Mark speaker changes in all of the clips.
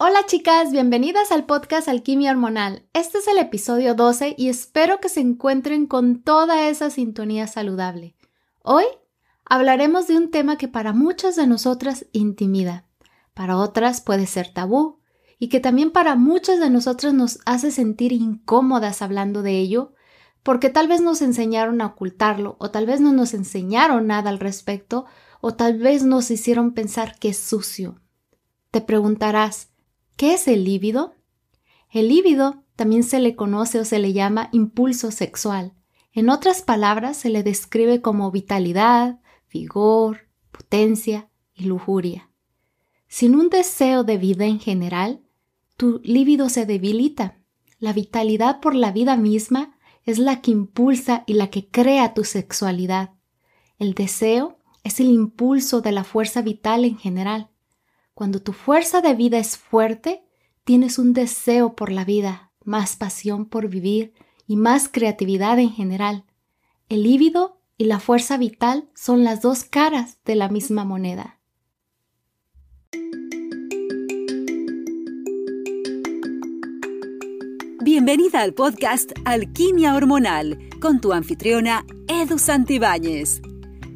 Speaker 1: Hola chicas, bienvenidas al podcast Alquimia Hormonal. Este es el episodio 12 y espero que se encuentren con toda esa sintonía saludable. Hoy hablaremos de un tema que para muchas de nosotras intimida, para otras puede ser tabú y que también para muchas de nosotras nos hace sentir incómodas hablando de ello, porque tal vez nos enseñaron a ocultarlo o tal vez no nos enseñaron nada al respecto o tal vez nos hicieron pensar que es sucio. Te preguntarás, ¿Qué es el líbido? El líbido también se le conoce o se le llama impulso sexual. En otras palabras, se le describe como vitalidad, vigor, potencia y lujuria. Sin un deseo de vida en general, tu líbido se debilita. La vitalidad por la vida misma es la que impulsa y la que crea tu sexualidad. El deseo es el impulso de la fuerza vital en general. Cuando tu fuerza de vida es fuerte, tienes un deseo por la vida, más pasión por vivir y más creatividad en general. El líbido y la fuerza vital son las dos caras de la misma moneda.
Speaker 2: Bienvenida al podcast Alquimia Hormonal con tu anfitriona Edu Santibáñez.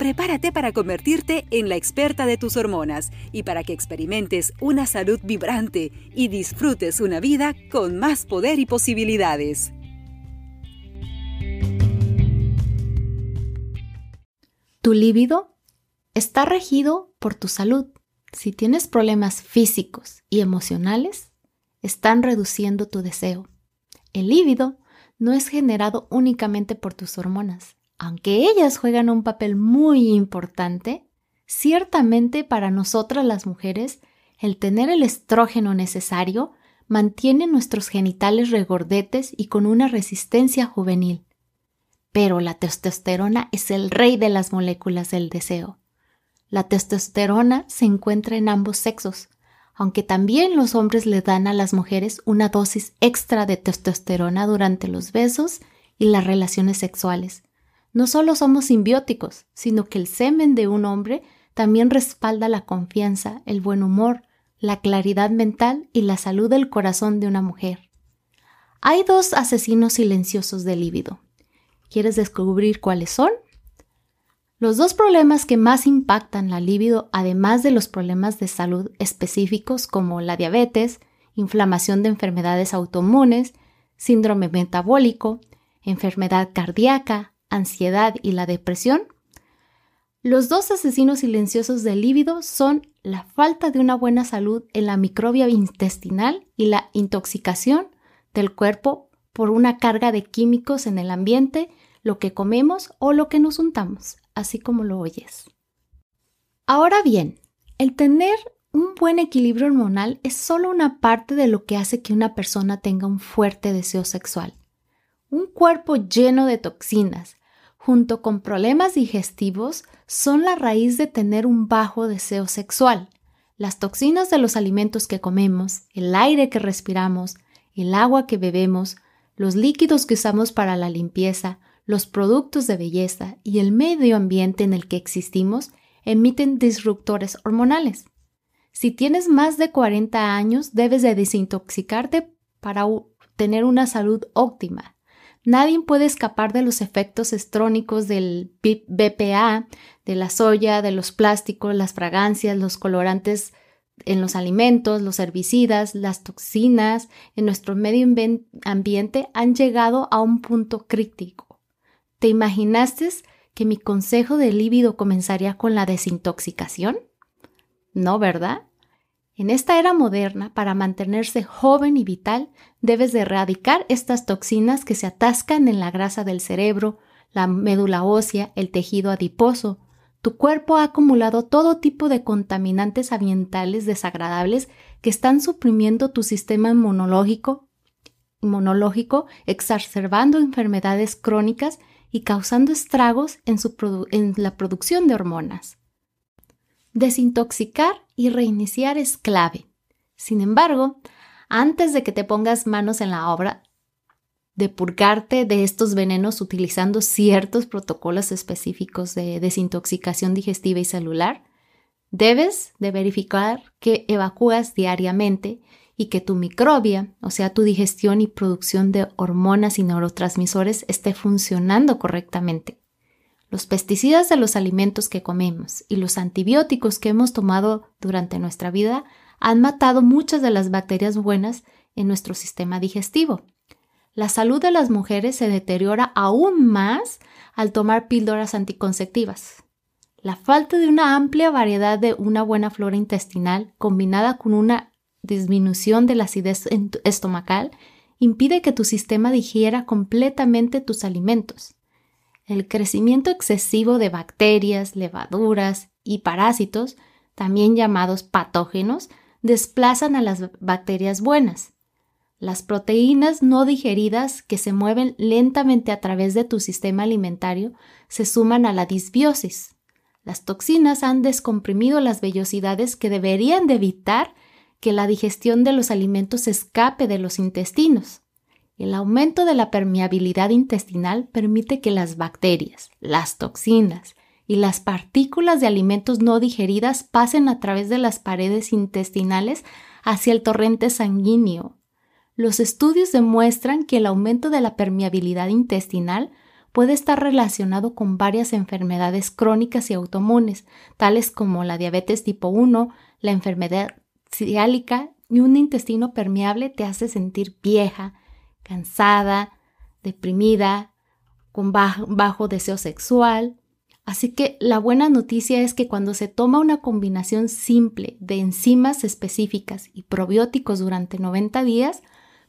Speaker 2: prepárate para convertirte en la experta de tus hormonas y para que experimentes una salud vibrante y disfrutes una vida con más poder y posibilidades.
Speaker 1: Tu líbido está regido por tu salud. Si tienes problemas físicos y emocionales, están reduciendo tu deseo. El líbido no es generado únicamente por tus hormonas, aunque ellas juegan un papel muy importante, ciertamente para nosotras las mujeres, el tener el estrógeno necesario mantiene nuestros genitales regordetes y con una resistencia juvenil. Pero la testosterona es el rey de las moléculas del deseo. La testosterona se encuentra en ambos sexos, aunque también los hombres le dan a las mujeres una dosis extra de testosterona durante los besos y las relaciones sexuales no solo somos simbióticos, sino que el semen de un hombre también respalda la confianza, el buen humor, la claridad mental y la salud del corazón de una mujer. Hay dos asesinos silenciosos del líbido. ¿Quieres descubrir cuáles son? Los dos problemas que más impactan la libido, además de los problemas de salud específicos como la diabetes, inflamación de enfermedades autoinmunes, síndrome metabólico, enfermedad cardíaca, ansiedad y la depresión, los dos asesinos silenciosos del líbido son la falta de una buena salud en la microbia intestinal y la intoxicación del cuerpo por una carga de químicos en el ambiente, lo que comemos o lo que nos untamos, así como lo oyes. Ahora bien, el tener un buen equilibrio hormonal es solo una parte de lo que hace que una persona tenga un fuerte deseo sexual. Un cuerpo lleno de toxinas, junto con problemas digestivos, son la raíz de tener un bajo deseo sexual. Las toxinas de los alimentos que comemos, el aire que respiramos, el agua que bebemos, los líquidos que usamos para la limpieza, los productos de belleza y el medio ambiente en el que existimos emiten disruptores hormonales. Si tienes más de 40 años, debes de desintoxicarte para tener una salud óptima. Nadie puede escapar de los efectos estrónicos del BPA, de la soya, de los plásticos, las fragancias, los colorantes en los alimentos, los herbicidas, las toxinas en nuestro medio ambiente han llegado a un punto crítico. ¿Te imaginaste que mi consejo de líbido comenzaría con la desintoxicación? No, ¿verdad? En esta era moderna, para mantenerse joven y vital, debes de erradicar estas toxinas que se atascan en la grasa del cerebro, la médula ósea, el tejido adiposo. Tu cuerpo ha acumulado todo tipo de contaminantes ambientales desagradables que están suprimiendo tu sistema inmunológico, exacerbando enfermedades crónicas y causando estragos en la producción de hormonas. Desintoxicar y reiniciar es clave. Sin embargo, antes de que te pongas manos en la obra, de purgarte de estos venenos utilizando ciertos protocolos específicos de desintoxicación digestiva y celular, debes de verificar que evacúas diariamente y que tu microbia, o sea, tu digestión y producción de hormonas y neurotransmisores esté funcionando correctamente. Los pesticidas de los alimentos que comemos y los antibióticos que hemos tomado durante nuestra vida han matado muchas de las bacterias buenas en nuestro sistema digestivo la salud de las mujeres se deteriora aún más al tomar píldoras anticonceptivas. La falta de una amplia variedad de una buena flora intestinal combinada con una disminución de la acidez estomacal impide que tu sistema digiera completamente tus alimentos. El crecimiento excesivo de bacterias, levaduras y parásitos, también llamados patógenos, desplazan a las bacterias buenas. Las proteínas no digeridas que se mueven lentamente a través de tu sistema alimentario se suman a la disbiosis. Las toxinas han descomprimido las vellosidades que deberían de evitar que la digestión de los alimentos escape de los intestinos. El aumento de la permeabilidad intestinal permite que las bacterias, las toxinas y las partículas de alimentos no digeridas pasen a través de las paredes intestinales hacia el torrente sanguíneo. Los estudios demuestran que el aumento de la permeabilidad intestinal puede estar relacionado con varias enfermedades crónicas y autoinmunes, tales como la diabetes tipo 1, la enfermedad ciálica y un intestino permeable te hace sentir vieja, cansada, deprimida, con bajo, deseo sexual. Así que la buena noticia es que cuando se toma una combinación simple de enzimas específicas y probióticos durante 90 días,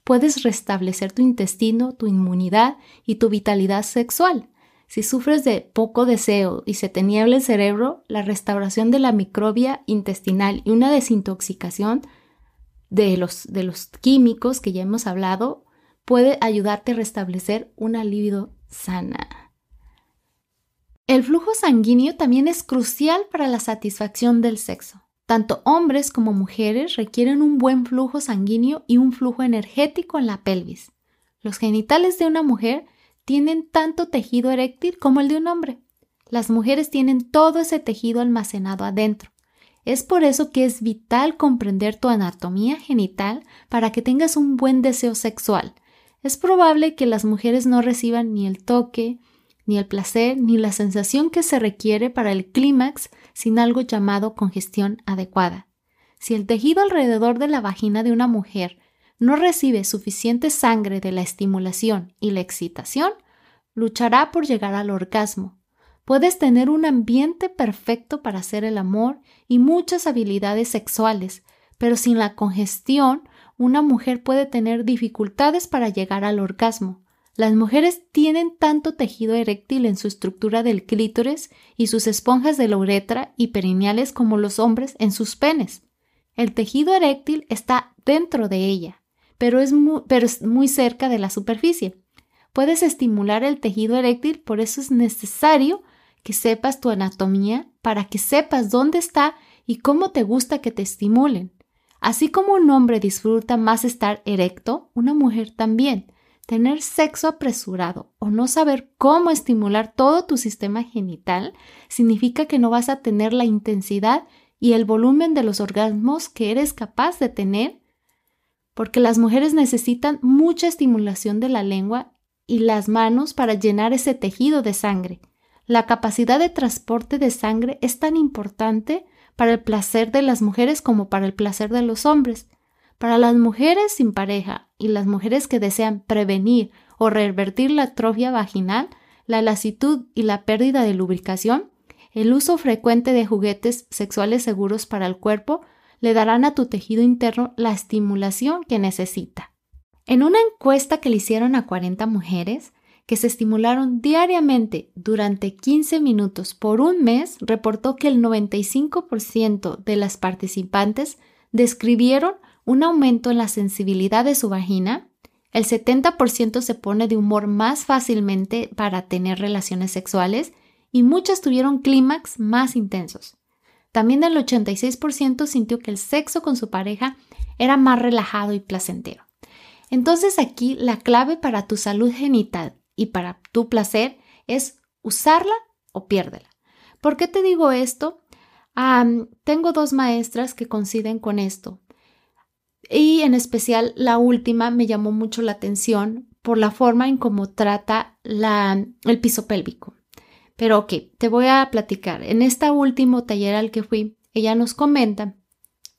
Speaker 1: puedes restablecer tu intestino, tu inmunidad y tu vitalidad sexual. Si sufres de poco deseo y se te niebla el cerebro, la restauración de la microbia intestinal y una desintoxicación de los, de los químicos que ya hemos hablado puede ayudarte a restablecer una libido sana. El flujo sanguíneo también es crucial para la satisfacción del sexo. Tanto hombres como mujeres requieren un buen flujo sanguíneo y un flujo energético en la pelvis. Los genitales de una mujer tienen tanto tejido eréctil como el de un hombre. Las mujeres tienen todo ese tejido almacenado adentro. Es por eso que es vital comprender tu anatomía genital para que tengas un buen deseo sexual. Es probable que las mujeres no reciban ni el toque, ni el placer, ni la sensación que se requiere para el clímax sin algo llamado congestión adecuada. Si el tejido alrededor de la vagina de una mujer no recibe suficiente sangre de la estimulación y la excitación, luchará por llegar al orgasmo. Puedes tener un ambiente perfecto para hacer el amor y muchas habilidades sexuales, pero sin la congestión, una mujer puede tener dificultades para llegar al orgasmo. Las mujeres tienen tanto tejido eréctil en su estructura del clítoris y sus esponjas de la uretra y perineales como los hombres en sus penes. El tejido eréctil está dentro de ella, pero es, muy, cerca de la superficie. Puedes estimular el tejido eréctil, por eso es necesario que sepas tu anatomía para que sepas dónde está y cómo te gusta que te estimulen. Así como un hombre disfruta más estar erecto, una mujer también. Tener sexo apresurado o no saber cómo estimular todo tu sistema genital significa que no vas a tener la intensidad y el volumen de los orgasmos que eres capaz de tener, porque las mujeres necesitan mucha estimulación de la lengua y las manos para llenar ese tejido de sangre. La capacidad de transporte de sangre es tan importante para el placer de las mujeres como para el placer de los hombres. Para las mujeres sin pareja y las mujeres que desean prevenir o revertir la atrofia vaginal, la lasitud y la pérdida de lubricación, el uso frecuente de juguetes sexuales seguros para el cuerpo le darán a tu tejido interno la estimulación que necesita. En una encuesta que le hicieron a 40 mujeres, que se estimularon diariamente durante 15 minutos por un mes, reportó que el 95% de las participantes describieron un aumento en la sensibilidad de su vagina, El 70% se pone de humor más fácilmente para tener relaciones sexuales y muchas tuvieron clímax más intensos. También el 86% sintió que el sexo con su pareja era más relajado y placentero. Entonces aquí la clave para tu salud genital y para tu placer es usarla o piérdela. ¿Por qué te digo esto? tengo dos maestras que coinciden con esto. Y en especial la última me llamó mucho la atención por la forma en cómo trata la, el piso pélvico. Pero ok, te voy a platicar. En este último taller al que fui, ella nos comenta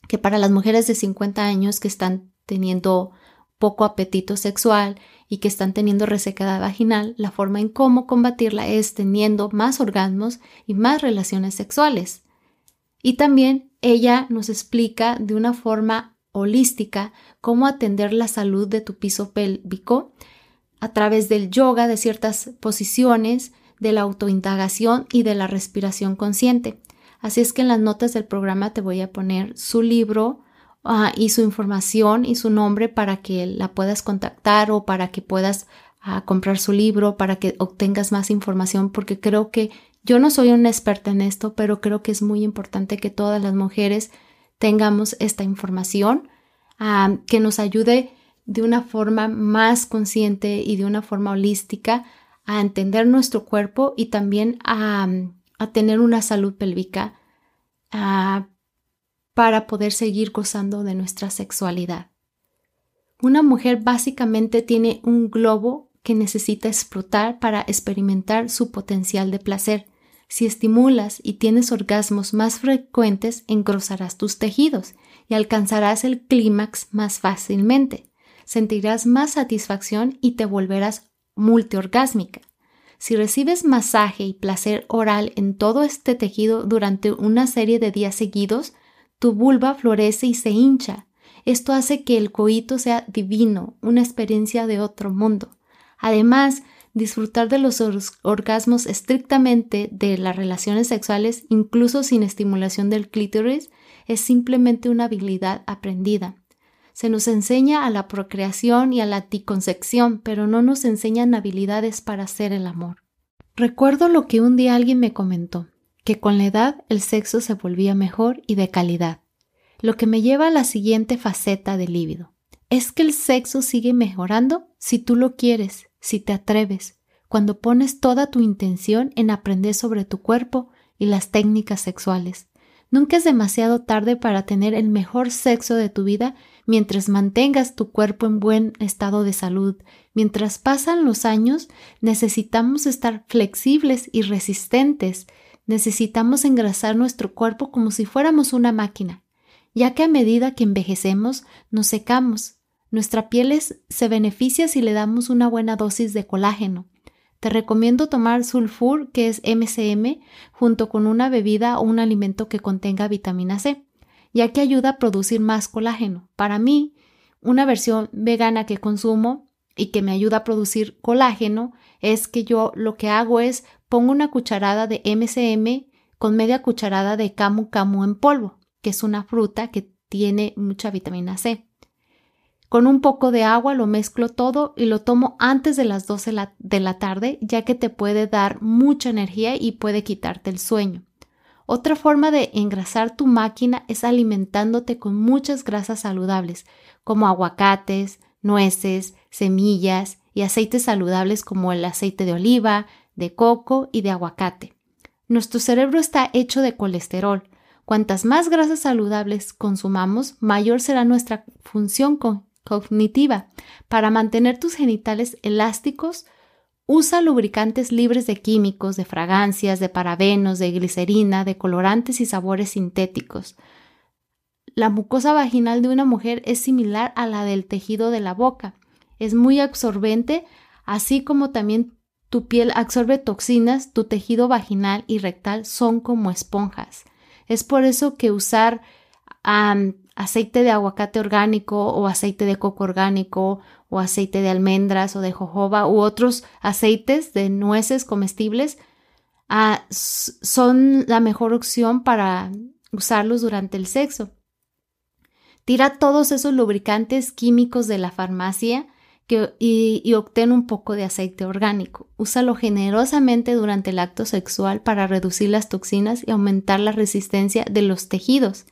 Speaker 1: que para las mujeres de 50 años que están teniendo poco apetito sexual y que están teniendo resecada vaginal, la forma en cómo combatirla es teniendo más orgasmos y más relaciones sexuales. Y también ella nos explica de una forma holística cómo atender la salud de tu piso pélvico a través del yoga, de ciertas posiciones, de la autoindagación y de la respiración consciente. Así es que en las notas del programa te voy a poner su libro ah, y su información y su nombre para que la puedas contactar o para que puedas ah, comprar su libro, para que obtengas más información, porque creo que yo no soy una experta en esto, pero creo que es muy importante que todas las mujeres tengamos esta información ah, que nos ayude de una forma más consciente y de una forma holística a entender nuestro cuerpo y también a, tener una salud pélvica para poder seguir gozando de nuestra sexualidad. Una mujer básicamente tiene un globo que necesita explotar para experimentar su potencial de placer. Si estimulas y tienes orgasmos más frecuentes, engrosarás tus tejidos y alcanzarás el clímax más fácilmente. Sentirás más satisfacción y te volverás multiorgásmica. Si recibes masaje y placer oral en todo este tejido durante una serie de días seguidos, tu vulva florece y se hincha. Esto hace que el coito sea divino, una experiencia de otro mundo. Además, disfrutar de los orgasmos estrictamente de las relaciones sexuales, incluso sin estimulación del clítoris, es simplemente una habilidad aprendida. Se nos enseña a la procreación y a la anticoncepción, pero no nos enseñan habilidades para hacer el amor. Recuerdo lo que un día alguien me comentó, que con la edad el sexo se volvía mejor y de calidad, lo que me lleva a la siguiente faceta del líbido. Es que el sexo sigue mejorando si tú lo quieres, si te atreves, cuando pones toda tu intención en aprender sobre tu cuerpo y las técnicas sexuales. Nunca es demasiado tarde para tener el mejor sexo de tu vida mientras mantengas tu cuerpo en buen estado de salud. Mientras pasan los años, necesitamos estar flexibles y resistentes. Necesitamos engrasar nuestro cuerpo como si fuéramos una máquina, ya que a medida que envejecemos, nos secamos, nuestra piel se beneficia si le damos una buena dosis de colágeno. Te recomiendo tomar sulfur, que es MCM, junto con una bebida o un alimento que contenga vitamina C, ya que ayuda a producir más colágeno. Para mí, una versión vegana que consumo y que me ayuda a producir colágeno es que yo lo que hago es pongo una cucharada de MCM con media cucharada de camu camu en polvo, que es una fruta que tiene mucha vitamina C. Con un poco de agua lo mezclo todo y lo tomo antes de las 12 de la tarde, ya que te puede dar mucha energía y puede quitarte el sueño. Otra forma de engrasar tu máquina es alimentándote con muchas grasas saludables, como aguacates, nueces, semillas y aceites saludables como el aceite de oliva, de coco y de aguacate. Nuestro cerebro está hecho de colesterol. Cuantas más grasas saludables consumamos, mayor será nuestra función cognitiva. Para mantener tus genitales elásticos, usa lubricantes libres de químicos, de fragancias, de parabenos, de glicerina, de colorantes y sabores sintéticos. La mucosa vaginal de una mujer es similar a la del tejido de la boca. Es muy absorbente, así como también tu piel absorbe toxinas, tu tejido vaginal y rectal son como esponjas. Es por eso que usar aceite de aguacate orgánico o aceite de coco orgánico o aceite de almendras o de jojoba u otros aceites de nueces comestibles ah, son la mejor opción para usarlos durante el sexo. Tira todos esos lubricantes químicos de la farmacia y, y obtén un poco de aceite orgánico. Úsalo generosamente durante el acto sexual para reducir las toxinas y aumentar la resistencia de los tejidos.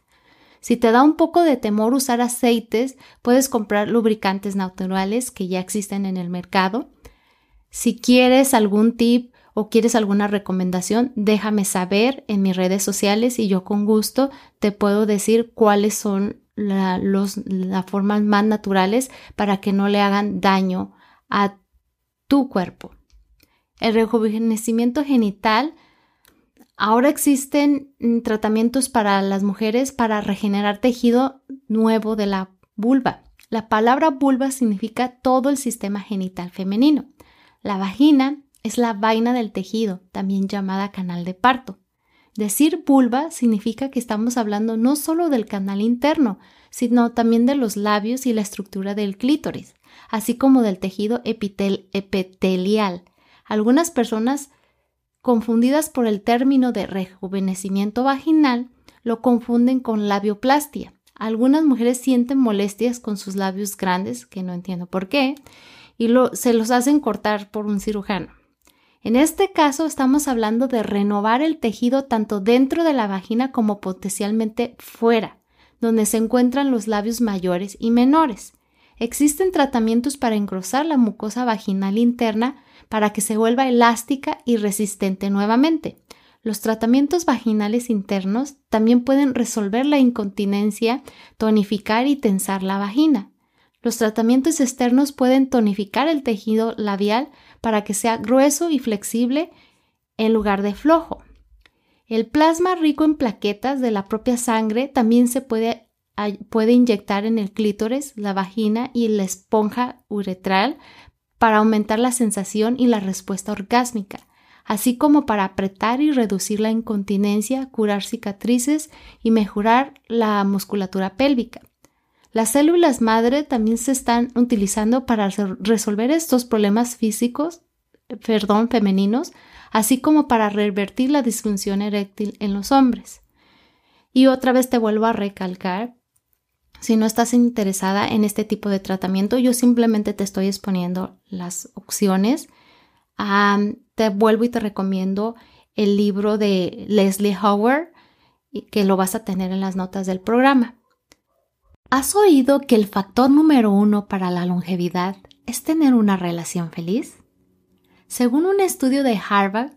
Speaker 1: Si te da un poco de temor usar aceites, puedes comprar lubricantes naturales que ya existen en el mercado. Si quieres algún tip o quieres alguna recomendación, déjame saber en mis redes sociales y yo con gusto te puedo decir cuáles son las formas más naturales para que no le hagan daño a tu cuerpo. El rejuvenecimiento genital Ahora existen mm, tratamientos para las mujeres para regenerar tejido nuevo de la vulva. La palabra vulva significa todo el sistema genital femenino. La vagina es la vaina del tejido, también llamada canal de parto. Decir vulva significa que estamos hablando no solo del canal interno, sino también de los labios y la estructura del clítoris, así como del tejido epitelial. Algunas personas confundidas por el término de rejuvenecimiento vaginal, lo confunden con labioplastia. Algunas mujeres sienten molestias con sus labios grandes, que no entiendo por qué, y se los hacen cortar por un cirujano. En este caso estamos hablando de renovar el tejido tanto dentro de la vagina como potencialmente fuera, donde se encuentran los labios mayores y menores. Existen tratamientos para engrosar la mucosa vaginal interna para que se vuelva elástica y resistente nuevamente. Los tratamientos vaginales internos también pueden resolver la incontinencia, tonificar y tensar la vagina. Los tratamientos externos pueden tonificar el tejido labial para que sea grueso y flexible en lugar de flojo. El plasma rico en plaquetas de la propia sangre también se puede, puede inyectar en el clítoris, la vagina y la esponja uretral para aumentar la sensación y la respuesta orgásmica, así como para apretar y reducir la incontinencia, curar cicatrices y mejorar la musculatura pélvica. Las células madre también se están utilizando para resolver estos problemas físicos, perdón, femeninos, así como para revertir la disfunción eréctil en los hombres. Y otra vez te vuelvo a recalcar si no estás interesada en este tipo de tratamiento, yo simplemente te estoy exponiendo las opciones. te vuelvo y te recomiendo el libro de Leslie Howard, que lo vas a tener en las notas del programa. ¿Has oído que el factor número uno para la longevidad es tener una relación feliz? Según un estudio de Harvard,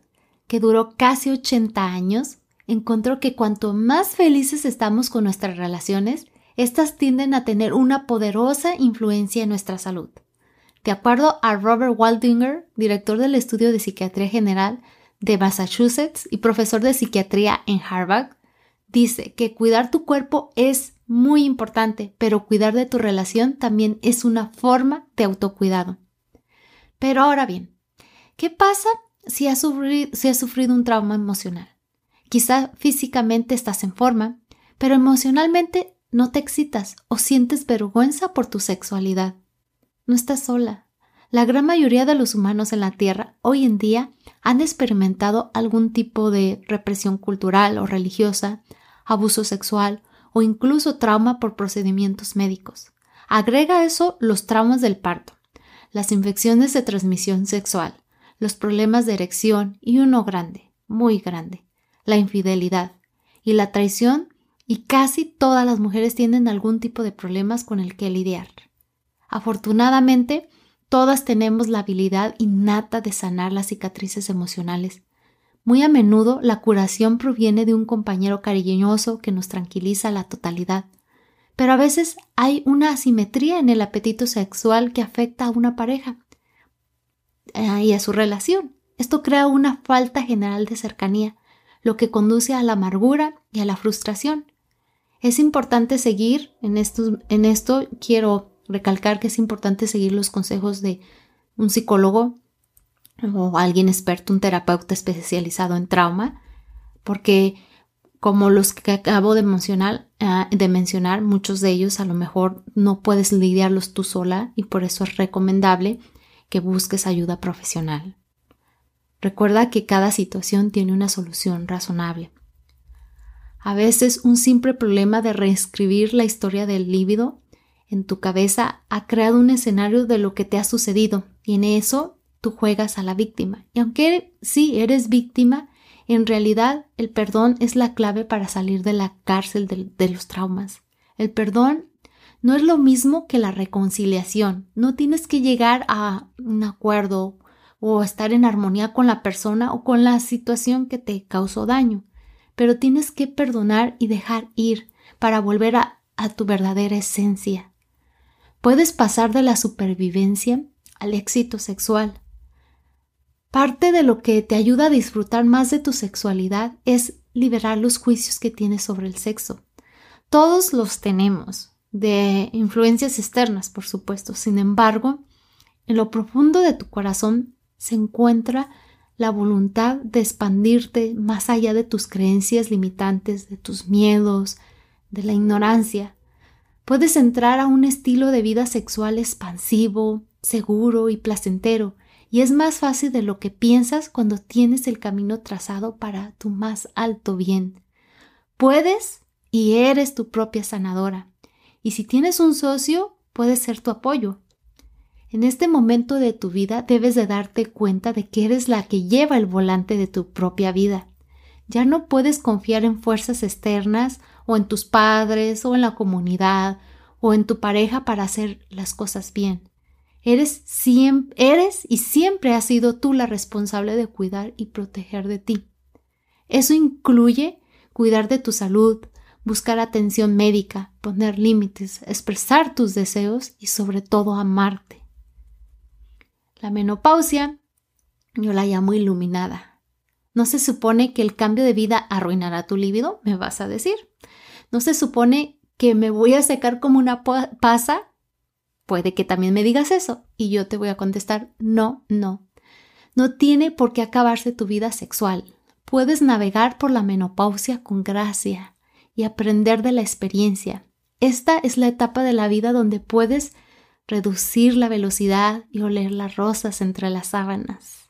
Speaker 1: que duró casi 80 años, encontró que cuanto más felices estamos con nuestras relaciones, estas tienden a tener una poderosa influencia en nuestra salud. De acuerdo a Robert Waldinger, director del Estudio de Psiquiatría General de Massachusetts y profesor de psiquiatría en Harvard, dice que cuidar tu cuerpo es muy importante, pero cuidar de tu relación también es una forma de autocuidado. Pero ahora bien, ¿qué pasa si has sufrido, un trauma emocional? Quizá físicamente estás en forma, pero emocionalmente no te excitas o sientes vergüenza por tu sexualidad. No estás sola. La gran mayoría de los humanos en la Tierra hoy en día han experimentado algún tipo de represión cultural o religiosa, abuso sexual o incluso trauma por procedimientos médicos. Agrega a eso los traumas del parto, las infecciones de transmisión sexual, los problemas de erección y uno grande, muy grande, la infidelidad y la traición y casi todas las mujeres tienen algún tipo de problemas con el que lidiar. Afortunadamente, todas tenemos la habilidad innata de sanar las cicatrices emocionales. Muy a menudo la curación proviene de un compañero cariñoso que nos tranquiliza la totalidad. Pero a veces hay una asimetría en el apetito sexual que afecta a una pareja eh, y a su relación. Esto crea una falta general de cercanía, lo que conduce a la amargura y a la frustración. Es importante seguir, en esto, en esto quiero recalcar que es importante seguir los consejos de un psicólogo o alguien experto, un terapeuta especializado en trauma, porque como los que acabo de mencionar, ah, de mencionar, muchos de ellos a lo mejor no puedes lidiarlos tú sola y por eso es recomendable que busques ayuda profesional. Recuerda que cada situación tiene una solución razonable. A veces un simple problema de reescribir la historia del líbido en tu cabeza ha creado un escenario de lo que te ha sucedido y en eso tú juegas a la víctima. Y aunque sí eres víctima, en realidad el perdón es la clave para salir de la cárcel de, los traumas. El perdón no es lo mismo que la reconciliación. No tienes que llegar a un acuerdo o estar en armonía con la persona o con la situación que te causó daño, pero tienes que perdonar y dejar ir para volver a tu verdadera esencia. Puedes pasar de la supervivencia al éxito sexual. Parte de lo que te ayuda a disfrutar más de tu sexualidad es liberar los juicios que tienes sobre el sexo. Todos los tenemos, de influencias externas, por supuesto. Sin embargo, en lo profundo de tu corazón se encuentra la voluntad de expandirte más allá de tus creencias limitantes, de tus miedos, de la ignorancia. Puedes entrar a un estilo de vida sexual expansivo, seguro y placentero, y es más fácil de lo que piensas cuando tienes el camino trazado para tu más alto bien. Puedes y eres tu propia sanadora. Y si tienes un socio, puede ser tu apoyo. En este momento de tu vida debes de darte cuenta de que eres la que lleva el volante de tu propia vida. Ya no puedes confiar en fuerzas externas o en tus padres o en la comunidad o en tu pareja para hacer las cosas bien. Eres, y siempre has sido tú la responsable de cuidar y proteger de ti. Eso incluye cuidar de tu salud, buscar atención médica, poner límites, expresar tus deseos y sobre todo amarte. La menopausia yo la llamo iluminada. ¿No se supone que el cambio de vida arruinará tu líbido? Me vas a decir. ¿No se supone que me voy a secar como una pasa? Puede que también me digas eso y yo te voy a contestar no, no. No tiene por qué acabarse tu vida sexual. Puedes navegar por la menopausia con gracia y aprender de la experiencia. Esta es la etapa de la vida donde puedes reducir la velocidad y oler las rosas entre las sábanas.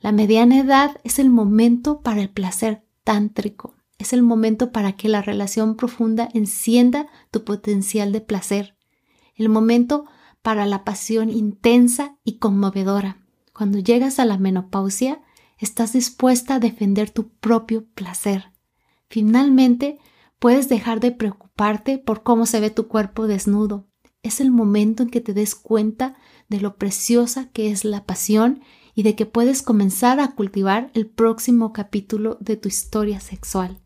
Speaker 1: La mediana edad es el momento para el placer tántrico es el momento para que la relación profunda encienda tu potencial de placer, el momento para la pasión intensa y conmovedora. Cuando llegas a la menopausia, estás dispuesta a defender tu propio placer. Finalmente, puedes dejar de preocuparte por cómo se ve tu cuerpo desnudo. Es el momento en que te des cuenta de lo preciosa que es la pasión y de que puedes comenzar a cultivar el próximo capítulo de tu historia sexual.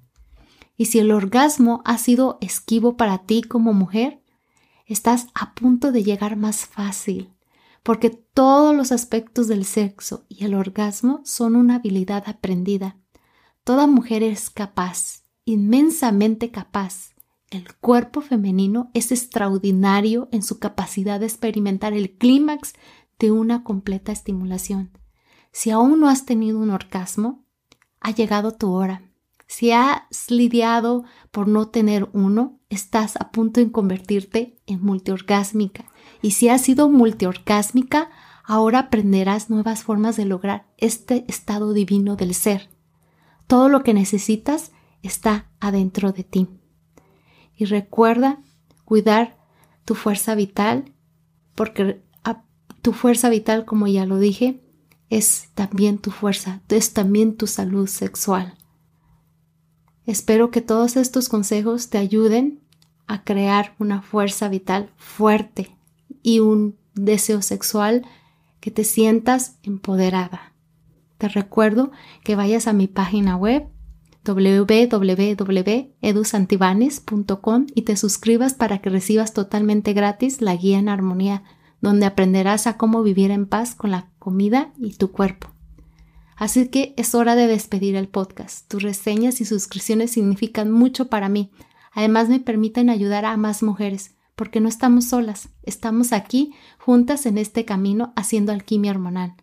Speaker 1: Y si el orgasmo ha sido esquivo para ti como mujer, estás a punto de llegar más fácil, porque todos los aspectos del sexo y el orgasmo son una habilidad aprendida. Toda mujer es capaz, inmensamente capaz. El cuerpo femenino es extraordinario en su capacidad de experimentar el clímax de una completa estimulación. Si aún no has tenido un orgasmo, ha llegado tu hora. Si has lidiado por no tener uno, estás a punto de convertirte en multiorgásmica. Y si has sido multiorgásmica, ahora aprenderás nuevas formas de lograr este estado divino del ser. Todo lo que necesitas está adentro de ti. Y recuerda cuidar tu fuerza vital, porque tu fuerza vital, como ya lo dije, es también tu fuerza, es también tu salud sexual. Espero que todos estos consejos te ayuden a crear una fuerza vital fuerte y un deseo sexual que te sientas empoderada. Te recuerdo que vayas a mi página web www.edusantibanes.com y te suscribas para que recibas totalmente gratis la guía en armonía, donde aprenderás a cómo vivir en paz con la comida y tu cuerpo. Así que es hora de despedir el podcast. Tus reseñas y suscripciones significan mucho para mí. Además me permiten ayudar a más mujeres, porque no estamos solas, estamos aquí juntas en este camino haciendo alquimia hormonal.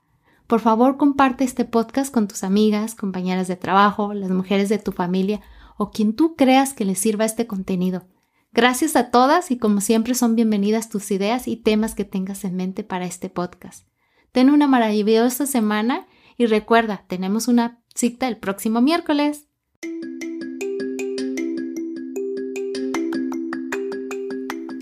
Speaker 1: Por favor, comparte este podcast con tus amigas, compañeras de trabajo, las mujeres de tu familia o quien tú creas que les sirva este contenido. Gracias a todas y como siempre son bienvenidas tus ideas y temas que tengas en mente para este podcast. Ten una maravillosa semana y recuerda, tenemos una cita el próximo miércoles.